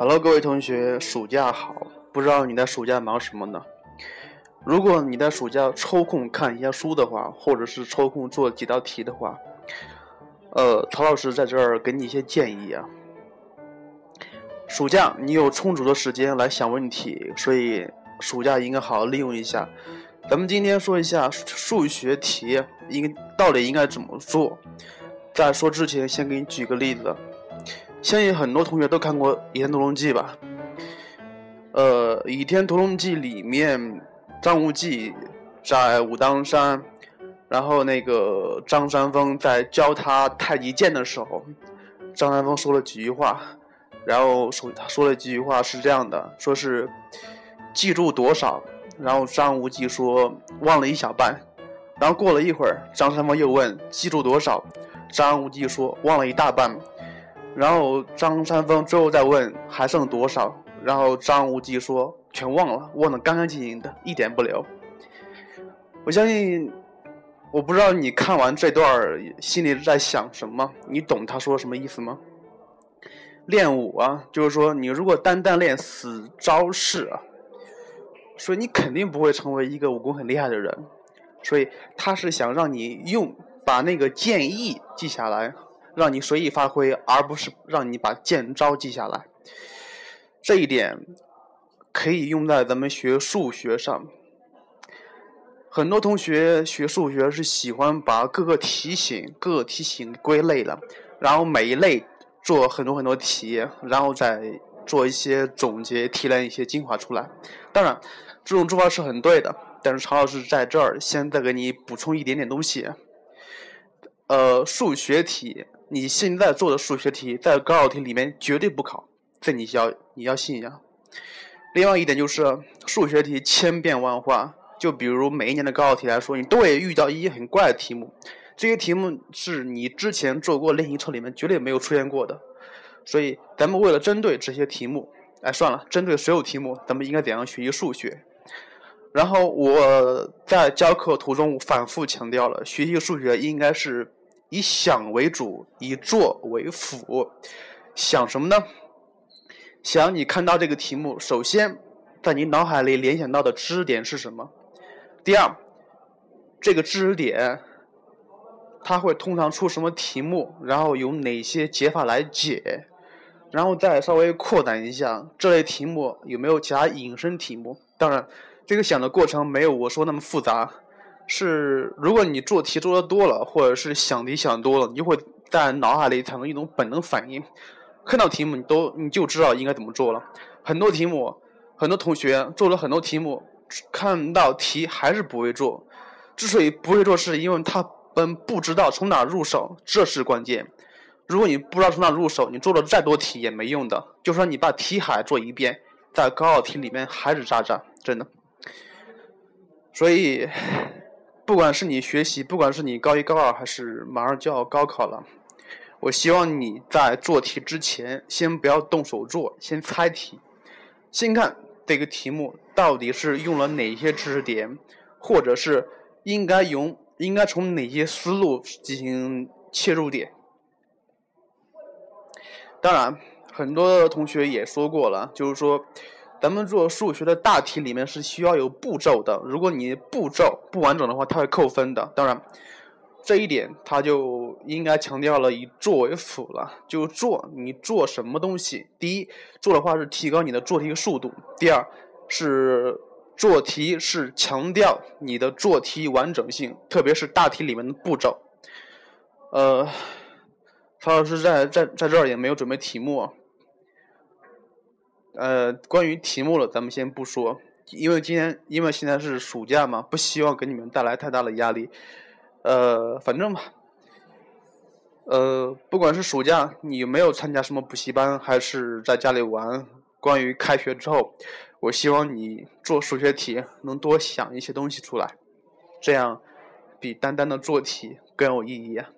Hello，各位同学，暑假好！不知道你在暑假忙什么呢？如果你在暑假抽空看一下书的话，或者是抽空做几道题的话，呃，曹老师在这儿给你一些建议啊。暑假你有充足的时间来想问题，所以暑假应该好好利用一下。咱们今天说一下数学题应到底应该怎么做。在说之前，先给你举个例子。相信很多同学都看过《倚天屠龙记》吧？呃，《倚天屠龙记》里面，张无忌在武当山，然后那个张三丰在教他太极剑的时候，张三丰说了几句话，然后说他说了几句话是这样的：说是记住多少，然后张无忌说忘了一小半，然后过了一会儿，张三丰又问记住多少，张无忌说忘了一大半。然后张三丰最后再问还剩多少，然后张无忌说全忘了，忘得干干净净的，一点不留。我相信，我不知道你看完这段心里在想什么，你懂他说什么意思吗？练武啊，就是说你如果单单练死招式啊，所以你肯定不会成为一个武功很厉害的人。所以他是想让你用把那个剑意记下来。让你随意发挥，而不是让你把剑招记下来。这一点可以用在咱们学数学上。很多同学学数学是喜欢把各个题型、各个题型归类了，然后每一类做很多很多题，然后再做一些总结，提炼一些精华出来。当然，这种做法是很对的。但是常老师在这儿先再给你补充一点点东西。呃，数学题。你现在做的数学题在高考题里面绝对不考，这你要你要信呀。另外一点就是数学题千变万化，就比如每一年的高考题来说，你都会遇到一些很怪的题目，这些题目是你之前做过练习册里面绝对没有出现过的。所以咱们为了针对这些题目，哎，算了，针对所有题目，咱们应该怎样学习数学？然后我在教课途中反复强调了，学习数学应该是。以想为主，以做为辅。想什么呢？想你看到这个题目，首先在你脑海里联想到的知识点是什么？第二，这个知识点它会通常出什么题目？然后有哪些解法来解？然后再稍微扩展一下，这类题目有没有其他引申题目？当然，这个想的过程没有我说那么复杂。是，如果你做题做的多了，或者是想题想多了，你就会在脑海里产生一种本能反应，看到题目你都你就知道应该怎么做了。很多题目，很多同学做了很多题目，看到题还是不会做。之所以不会做，是因为他们不知道从哪入手，这是关键。如果你不知道从哪入手，你做了再多题也没用的。就说你把题海做一遍，在高考题里面还是渣渣，真的。所以。不管是你学习，不管是你高一高二，还是马上就要高考了，我希望你在做题之前，先不要动手做，先猜题，先看这个题目到底是用了哪些知识点，或者是应该用应该从哪些思路进行切入点。当然，很多同学也说过了，就是说。咱们做数学的大题里面是需要有步骤的，如果你步骤不完整的话，它会扣分的。当然，这一点他就应该强调了以做为辅了，就做你做什么东西。第一，做的话是提高你的做题速度；第二，是做题是强调你的做题完整性，特别是大题里面的步骤。呃，曹老师在在在这儿也没有准备题目。呃，关于题目了，咱们先不说，因为今天因为现在是暑假嘛，不希望给你们带来太大的压力。呃，反正吧，呃，不管是暑假你没有参加什么补习班，还是在家里玩，关于开学之后，我希望你做数学题能多想一些东西出来，这样比单单的做题更有意义啊。